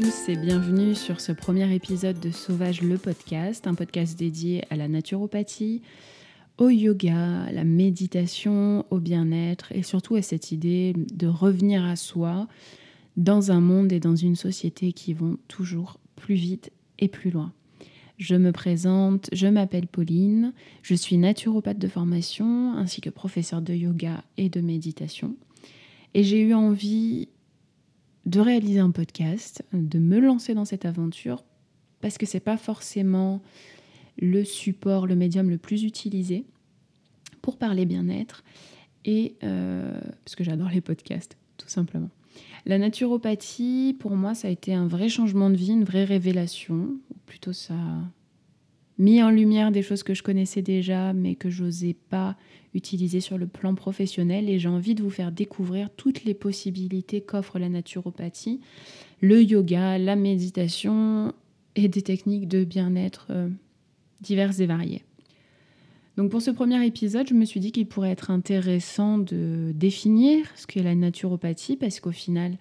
tous et bienvenue sur ce premier épisode de Sauvage le podcast, un podcast dédié à la naturopathie, au yoga, à la méditation, au bien-être et surtout à cette idée de revenir à soi dans un monde et dans une société qui vont toujours plus vite et plus loin. Je me présente, je m'appelle Pauline, je suis naturopathe de formation ainsi que professeure de yoga et de méditation. Et j'ai eu envie de réaliser un podcast, de me lancer dans cette aventure, parce que c'est pas forcément le support, le médium le plus utilisé pour parler bien-être, et euh, parce que j'adore les podcasts, tout simplement. La naturopathie, pour moi, ça a été un vrai changement de vie, une vraie révélation, ou plutôt ça mis en lumière des choses que je connaissais déjà, mais que j'osais pas utiliser sur le plan professionnel et j'ai envie de vous faire découvrir toutes les possibilités qu'offre la naturopathie, le yoga, la méditation et des techniques de bien-être euh, diverses et variées. Donc pour ce premier épisode, je me suis dit qu'il pourrait être intéressant de définir ce qu'est la naturopathie parce qu'au final,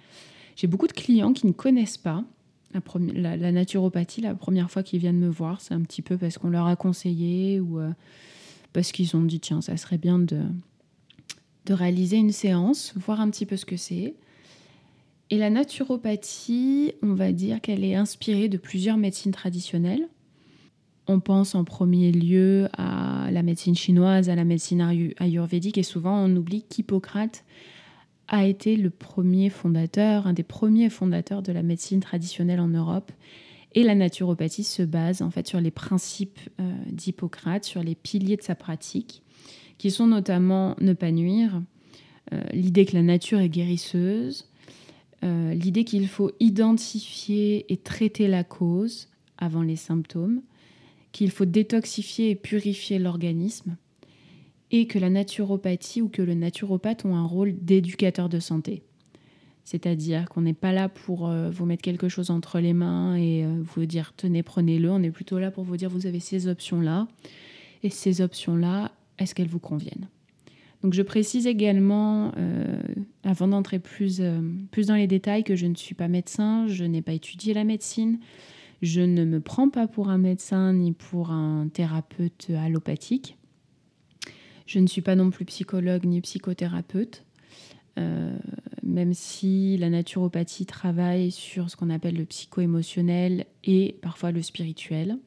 j'ai beaucoup de clients qui ne connaissent pas la, la, naturopathie la première fois qu'ils viennent me voir. C'est un petit peu parce qu'on leur a conseillé ou... Euh, parce qu'ils ont dit tiens, ça serait bien de, de réaliser une séance, voir un petit peu ce que c'est. Et la naturopathie, on va dire qu'elle est inspirée de plusieurs médecines traditionnelles. On pense en premier lieu à la médecine chinoise, à la médecine ayurvédique, et souvent on oublie qu'Hippocrate a été le premier fondateur, un des premiers fondateurs de la médecine traditionnelle en Europe, et la naturopathie se base en fait sur les principes euh, d'Hippocrate, sur les piliers de sa pratique, qui sont notamment ne pas nuire, euh, l'idée que la nature est guérisseuse, euh, l'idée qu'il faut identifier et traiter la cause avant les symptômes, qu'il faut détoxifier et purifier l'organisme, et que la naturopathie ou que le naturopathe ont un rôle d'éducateur de santé. C'est-à-dire qu'on n'est pas là pour euh, vous mettre quelque chose entre les mains et euh, vous dire tenez, prenez-le. On est plutôt là pour vous dire vous avez ces options-là. Et ces options-là, est-ce qu'elles vous conviennent? Donc je précise également, euh, avant d'entrer plus, plus dans les détails, que je ne suis pas médecin, je n'ai pas étudié la médecine. Je ne me prends pas pour un médecin ni pour un thérapeute allopathique. Je ne suis pas non plus psychologue ni psychothérapeute. Euh, même si la naturopathie travaille sur ce qu'on appelle le psycho-émotionnel et parfois le spirituel.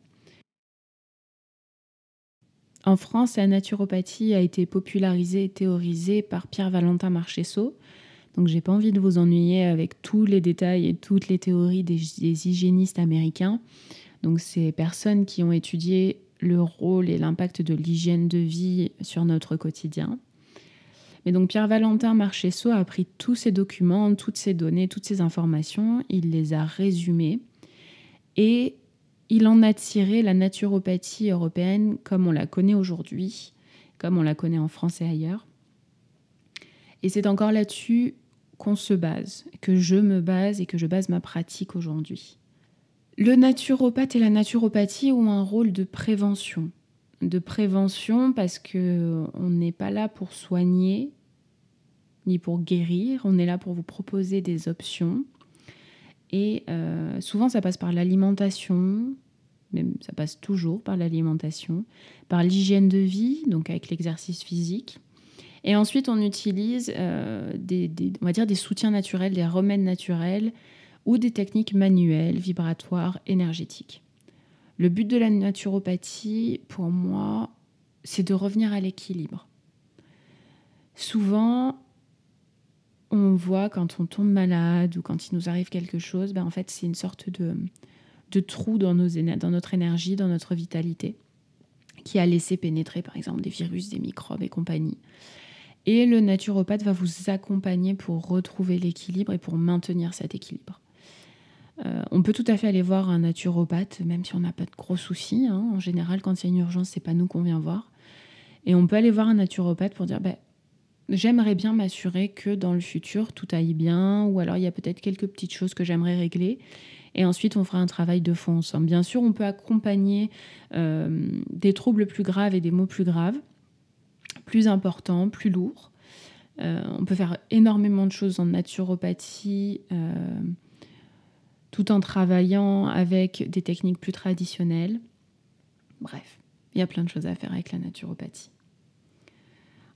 En France, la naturopathie a été popularisée et théorisée par Pierre-Valentin Marchesso. Donc j'ai pas envie de vous ennuyer avec tous les détails et toutes les théories des, des hygiénistes américains. Donc ces personnes qui ont étudié le rôle et l'impact de l'hygiène de vie sur notre quotidien. Mais donc Pierre-Valentin Marchesso a pris tous ces documents, toutes ces données, toutes ces informations, il les a résumées et il en a tiré la naturopathie européenne comme on la connaît aujourd'hui, comme on la connaît en France et ailleurs. Et c'est encore là-dessus qu'on se base, que je me base et que je base ma pratique aujourd'hui. Le naturopathe et la naturopathie ont un rôle de prévention de prévention parce que on n'est pas là pour soigner ni pour guérir, on est là pour vous proposer des options. Et euh, souvent, ça passe par l'alimentation, même ça passe toujours par l'alimentation, par l'hygiène de vie, donc avec l'exercice physique. Et ensuite, on utilise euh, on va dire des soutiens naturels, des remèdes naturels ou des techniques manuelles, vibratoires, énergétiques. Le but de la naturopathie, pour moi, c'est de revenir à l'équilibre. Souvent, on voit quand on tombe malade ou quand il nous arrive quelque chose, ben en fait, c'est une sorte de, trou dans notre énergie, dans notre vitalité, qui a laissé pénétrer, par exemple, des virus, des microbes et compagnie. Et le naturopathe va vous accompagner pour retrouver l'équilibre et pour maintenir cet équilibre. Euh, on peut tout à fait aller voir un naturopathe, même si on n'a pas de gros soucis. Hein. En général, quand il y a une urgence, c'est pas nous qu'on vient voir. Et on peut aller voir un naturopathe pour dire, bah, j'aimerais bien m'assurer que dans le futur, tout aille bien, ou alors il y a peut-être quelques petites choses que j'aimerais régler. Et ensuite, on fera un travail de fond ensemble. Bien sûr, on peut accompagner euh, des troubles plus graves et des maux plus graves, plus importants, plus lourds. Euh, on peut faire énormément de choses en naturopathie tout en travaillant avec des techniques plus traditionnelles. Bref, il y a plein de choses à faire avec la naturopathie.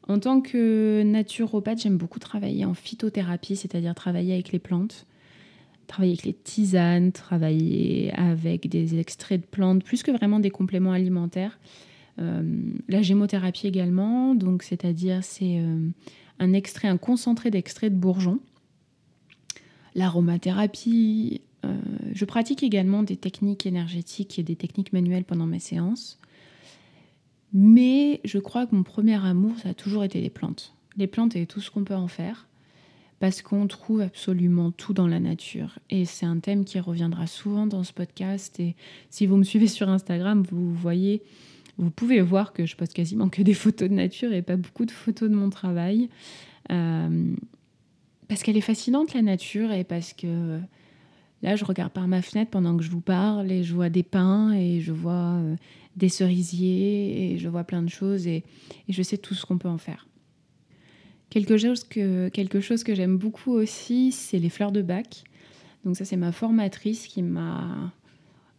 En tant que naturopathe, j'aime beaucoup travailler en phytothérapie, c'est-à-dire travailler avec les plantes, travailler avec les tisanes, travailler avec des extraits de plantes, plus que vraiment des compléments alimentaires. Euh, la gémothérapie également, donc c'est-à-dire c'est euh, un extrait, un concentré d'extrait de bourgeon. L'aromathérapie, je pratique également des techniques énergétiques et des techniques manuelles pendant mes séances. Mais je crois que mon premier amour, ça a toujours été les plantes. Les plantes et tout ce qu'on peut en faire. Parce qu'on trouve absolument tout dans la nature. Et c'est un thème qui reviendra souvent dans ce podcast. Et si vous me suivez sur Instagram, vous voyez, vous pouvez voir que je poste quasiment que des photos de nature et pas beaucoup de photos de mon travail. Euh, parce qu'elle est fascinante, la nature, et parce que Là, je regarde par ma fenêtre pendant que je vous parle et je vois des pins et je vois euh, des cerisiers et je vois plein de choses et, je sais tout ce qu'on peut en faire. Quelque chose que, j'aime beaucoup aussi, c'est les fleurs de bac. Donc ça, c'est ma formatrice qui m'a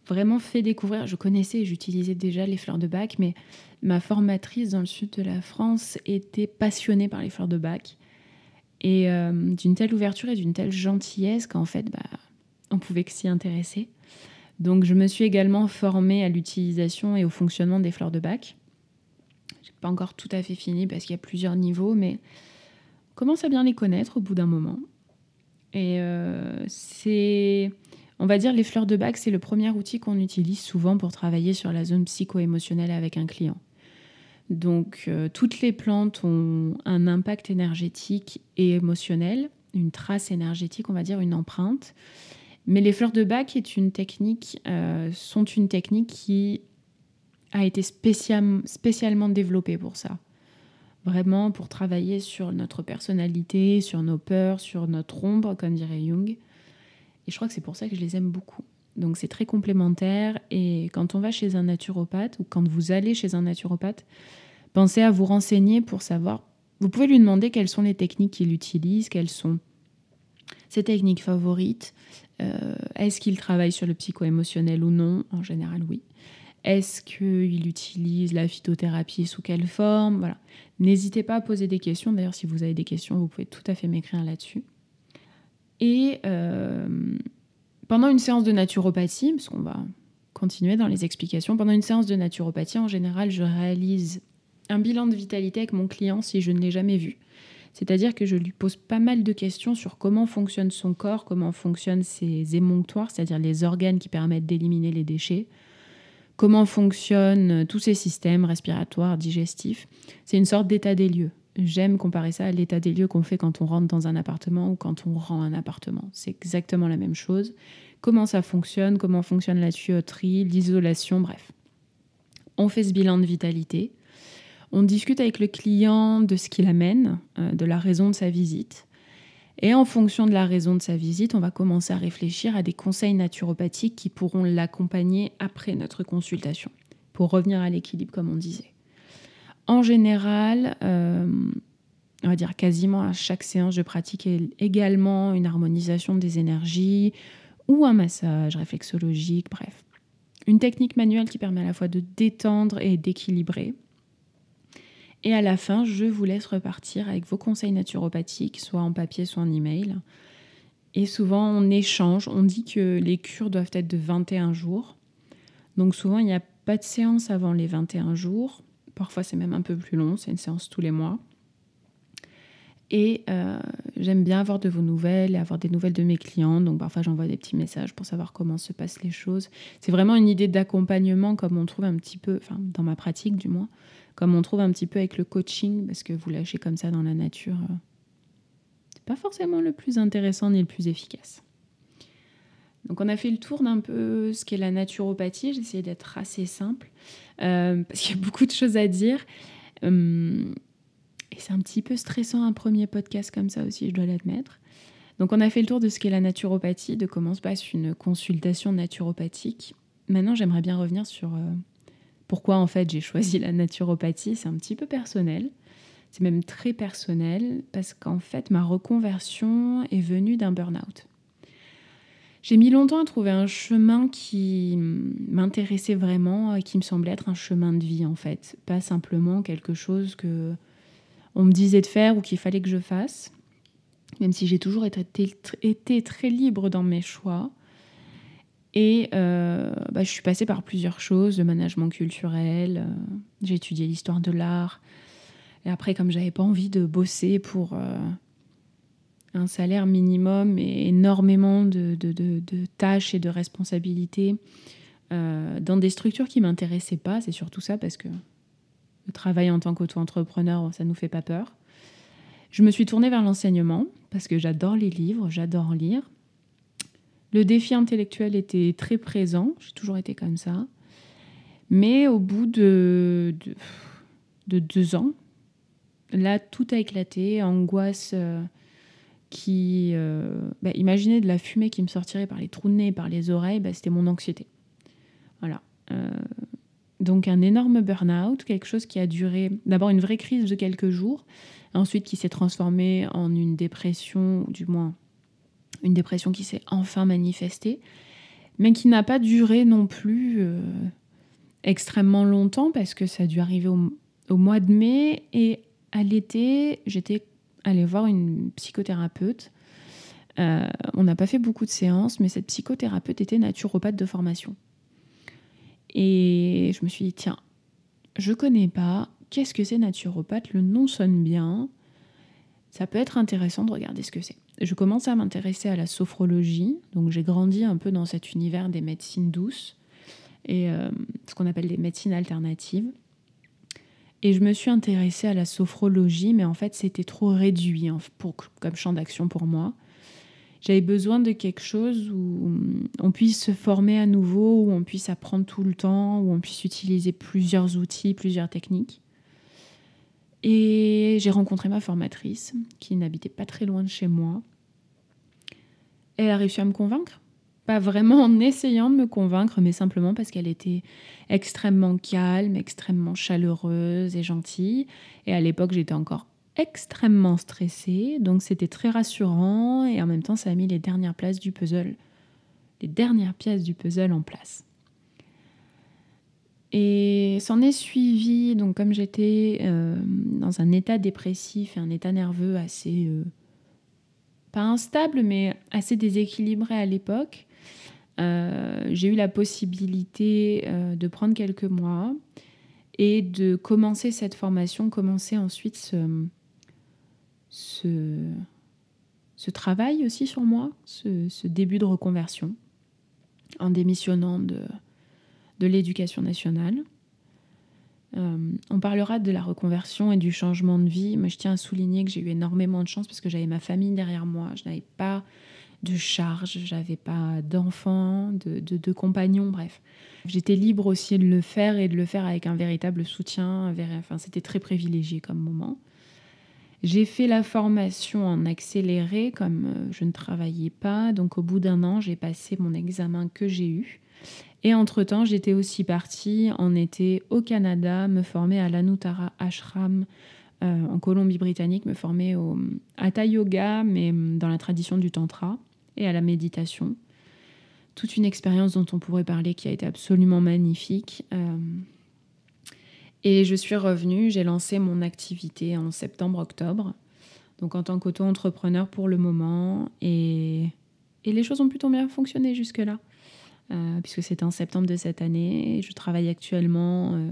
vraiment fait découvrir. Je connaissais j'utilisais déjà les fleurs de bac, mais ma formatrice dans le sud de la France était passionnée par les fleurs de bac. Et euh, d'une telle ouverture et d'une telle gentillesse qu'en fait, bah, on pouvait que s'y intéresser. Donc je me suis également formée à l'utilisation et au fonctionnement des fleurs de bac. Je n'ai pas encore tout à fait fini parce qu'il y a plusieurs niveaux, mais on commence à bien les connaître au bout d'un moment. Et euh, c'est, on va dire, les fleurs de bac, c'est le premier outil qu'on utilise souvent pour travailler sur la zone psycho-émotionnelle avec un client. Donc euh, toutes les plantes ont un impact énergétique et émotionnel, une trace énergétique, on va dire, une empreinte. Mais les fleurs de bac euh, sont une technique qui a été spécialement développée pour ça. Vraiment pour travailler sur notre personnalité, sur nos peurs, sur notre ombre, comme dirait Jung. Et je crois que c'est pour ça que je les aime beaucoup. Donc c'est très complémentaire. Et quand on va chez un naturopathe ou quand vous allez chez un naturopathe, pensez à vous renseigner pour savoir. Vous pouvez lui demander quelles sont les techniques qu'il utilise, quelles sont ses techniques favorites, euh, est-ce qu'il travaille sur le psycho-émotionnel ou non? En général, oui. Est-ce qu'il utilise la phytothérapie sous quelle forme? Voilà. N'hésitez pas à poser des questions. D'ailleurs, si vous avez des questions, vous pouvez tout à fait m'écrire là-dessus. Et euh, pendant une séance de naturopathie, parce qu'on va continuer dans les explications, pendant une séance de naturopathie, en général, je réalise un bilan de vitalité avec mon client si je ne l'ai jamais vu. C'est-à-dire que je lui pose pas mal de questions sur comment fonctionne son corps, comment fonctionnent ses émonctoires, c'est-à-dire les organes qui permettent d'éliminer les déchets, comment fonctionnent tous ces systèmes respiratoires, digestifs. C'est une sorte d'état des lieux. J'aime comparer ça à l'état des lieux qu'on fait quand on rentre dans un appartement ou quand on rend un appartement. C'est exactement la même chose. Comment ça fonctionne, comment fonctionne la tuyauterie, l'isolation, bref. On fait ce bilan de vitalité. On discute avec le client de ce qu'il amène, euh, de la raison de sa visite. Et en fonction de la raison de sa visite, on va commencer à réfléchir à des conseils naturopathiques qui pourront l'accompagner après notre consultation, pour revenir à l'équilibre comme on disait. En général, euh, on va dire quasiment à chaque séance, je pratique également une harmonisation des énergies ou un massage réflexologique, bref. Une technique manuelle qui permet à la fois de détendre et d'équilibrer. Et à la fin, je vous laisse repartir avec vos conseils naturopathiques, soit en papier, soit en email. Et souvent, on échange. On dit que les cures doivent être de 21 jours. Donc souvent, il n'y a pas de séance avant les 21 jours. Parfois, c'est même un peu plus long. C'est une séance tous les mois. Et euh, j'aime bien avoir de vos nouvelles et avoir des nouvelles de mes clients. Donc parfois j'envoie des petits messages pour savoir comment se passent les choses. C'est vraiment une idée d'accompagnement comme on trouve un petit peu, enfin dans ma pratique du moins, comme on trouve un petit peu avec le coaching, parce que vous lâchez comme ça dans la nature, euh, c'est pas forcément le plus intéressant ni le plus efficace. Donc on a fait le tour d'un peu ce qu'est la naturopathie. J'ai essayé d'être assez simple euh, parce qu'il y a beaucoup de choses à dire. Hum, et c'est un petit peu stressant un premier podcast comme ça aussi, je dois l'admettre. Donc on a fait le tour de ce qu'est la naturopathie, de comment se passe une consultation naturopathique. Maintenant j'aimerais bien revenir sur euh, pourquoi en fait j'ai choisi la naturopathie C'est un petit peu personnel. C'est même très personnel parce qu'en fait ma reconversion est venue d'un burn-out. J'ai mis longtemps à trouver un chemin qui m'intéressait vraiment et qui me semblait être un chemin de vie en fait, pas simplement quelque chose que on me disait de faire ou qu'il fallait que je fasse. Même si j'ai toujours été, été, très libre dans mes choix. Et euh, bah, je suis passée par plusieurs choses, le management culturel, euh, j'ai étudié l'histoire de l'art. Et après, comme j'avais pas envie de bosser pour euh, un salaire minimum et énormément de, tâches et de responsabilités dans des structures qui m'intéressaient pas. C'est surtout ça parce que le travail en tant qu'auto-entrepreneur, ça nous fait pas peur. Je me suis tournée vers l'enseignement parce que j'adore les livres, j'adore lire. Le défi intellectuel était très présent, j'ai toujours été comme ça. Mais au bout de, de, deux ans, là, tout a éclaté, angoisse. Euh, qui... Euh, bah, imaginez de la fumée qui me sortirait par les trous de nez, par les oreilles, bah, c'était mon anxiété. Voilà. Euh, donc un énorme burn-out, quelque chose qui a duré d'abord une vraie crise de quelques jours, ensuite qui s'est transformé en une dépression, du moins une dépression qui s'est enfin manifestée, mais qui n'a pas duré non plus euh, extrêmement longtemps parce que ça a dû arriver au, mois de mai et à l'été, j'étais aller voir une psychothérapeute. Euh, on n'a pas fait beaucoup de séances, mais cette psychothérapeute était naturopathe de formation. Et je me suis dit, tiens, je connais pas, qu'est-ce que c'est naturopathe? Le nom sonne bien, ça peut être intéressant de regarder ce que c'est. Je commence à m'intéresser à la sophrologie, donc j'ai grandi un peu dans cet univers des médecines douces et euh, ce qu'on appelle des médecines alternatives. Et je me suis intéressée à la sophrologie, mais en fait, c'était trop réduit hein, pour, comme champ d'action pour moi. J'avais besoin de quelque chose où on puisse se former à nouveau, où on puisse apprendre tout le temps, où on puisse utiliser plusieurs outils, plusieurs techniques. Et j'ai rencontré ma formatrice, qui n'habitait pas très loin de chez moi. Elle a réussi à me convaincre pas vraiment en essayant de me convaincre, mais simplement parce qu'elle était extrêmement calme, extrêmement chaleureuse et gentille. Et à l'époque, j'étais encore extrêmement stressée, donc c'était très rassurant et en même temps, ça a mis les dernières places du puzzle, les dernières pièces du puzzle en place. Et s'en est suivi, donc comme j'étais euh, dans un état dépressif et un état nerveux assez, euh, pas instable, mais assez déséquilibré à l'époque, euh, j'ai eu la possibilité de prendre quelques mois et de commencer cette formation, commencer ensuite ce, travail aussi sur moi, ce, début de reconversion, en démissionnant de, de l'éducation nationale. Euh, on parlera de la reconversion et du changement de vie. mais je tiens à souligner que j'ai eu énormément de chance parce que j'avais ma famille derrière moi. Je n'avais pas de charge, j'avais pas d'enfants, de, de, compagnons, bref. J'étais libre aussi de le faire et de le faire avec un véritable soutien. Enfin, c'était très privilégié comme moment. J'ai fait la formation en accéléré, comme euh, je ne travaillais pas. Donc, au bout d'un an, j'ai passé mon examen que j'ai eu. Et entre-temps, j'étais aussi partie en été au Canada, me former à l'Anutara Ashram euh, en Colombie-Britannique, me former au Hatha Yoga, mais dans la tradition du Tantra et à la méditation. Toute une expérience dont on pourrait parler qui a été absolument magnifique. Euh, et je suis revenue, j'ai lancé mon activité en septembre-octobre, donc en tant qu'auto-entrepreneur pour le moment. Et, et, les choses ont plutôt bien fonctionné jusque-là, euh, puisque c'était en septembre de cette année. Je travaille actuellement euh,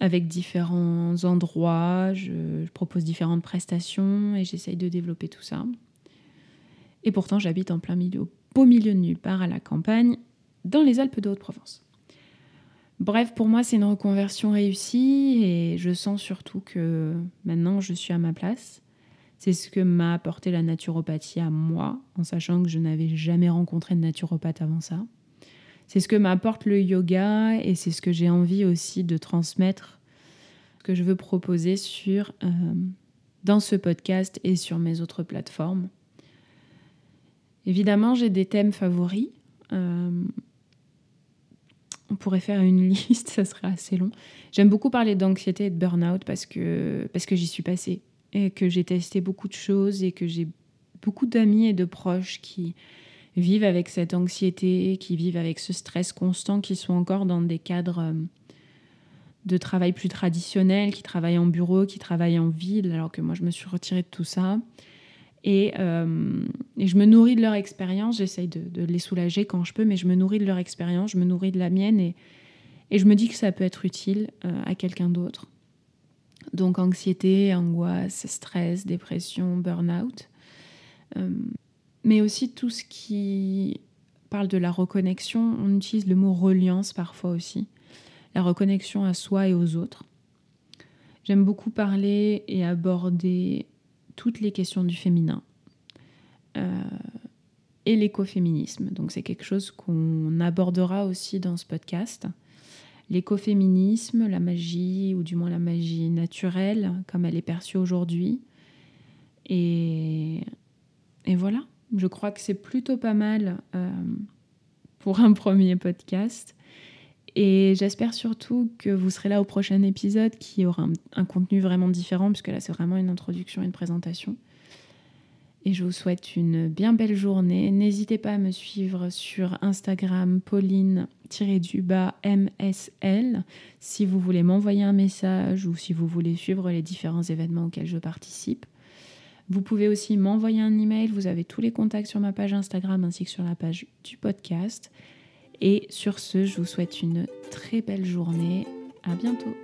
avec différents endroits, je, je propose différentes prestations et j'essaye de développer tout ça. Et pourtant, j'habite en plein milieu, au beau milieu de nulle part, à la campagne, dans les Alpes de Haute-Provence. Bref, pour moi, c'est une reconversion réussie et je sens surtout que maintenant, je suis à ma place. C'est ce que m'a apporté la naturopathie à moi, en sachant que je n'avais jamais rencontré de naturopathe avant ça. C'est ce que m'apporte le yoga et c'est ce que j'ai envie aussi de transmettre, que je veux proposer sur, euh, dans ce podcast et sur mes autres plateformes. Évidemment, j'ai des thèmes favoris. Euh, on pourrait faire une liste, ça serait assez long. J'aime beaucoup parler d'anxiété et de burn-out parce que, parce que j'y suis passée et que j'ai testé beaucoup de choses et que j'ai beaucoup d'amis et de proches qui vivent avec cette anxiété, qui vivent avec ce stress constant, qui sont encore dans des cadres euh, de travail plus traditionnels, qui travaillent en bureau, qui travaillent en ville, alors que moi je me suis retirée de tout ça. Et, euh, je me nourris de leur expérience, j'essaye de, les soulager quand je peux, mais je me nourris de leur expérience, je me nourris de la mienne et, et je me dis que ça peut être utile euh, à quelqu'un d'autre. Donc anxiété, angoisse, stress, dépression, burn-out. Mais aussi tout ce qui parle de la reconnexion. On utilise le mot reliance parfois aussi. La reconnexion à soi et aux autres. J'aime beaucoup parler et aborder toutes les questions du féminin euh, et l'écoféminisme. Donc c'est quelque chose qu'on abordera aussi dans ce podcast. L'écoféminisme, la magie, ou du moins la magie naturelle, comme elle est perçue aujourd'hui. Et, et voilà je crois que c'est plutôt pas mal euh, pour un premier podcast. Et j'espère surtout que vous serez là au prochain épisode qui aura un, contenu vraiment différent, puisque là c'est vraiment une introduction, une présentation. Et je vous souhaite une bien belle journée. N'hésitez pas à me suivre sur Instagram, Pauline-du-bas MSL, si vous voulez m'envoyer un message ou si vous voulez suivre les différents événements auxquels je participe. Vous pouvez aussi m'envoyer un email. Vous avez tous les contacts sur ma page Instagram ainsi que sur la page du podcast. Et sur ce, je vous souhaite une très belle journée. À bientôt.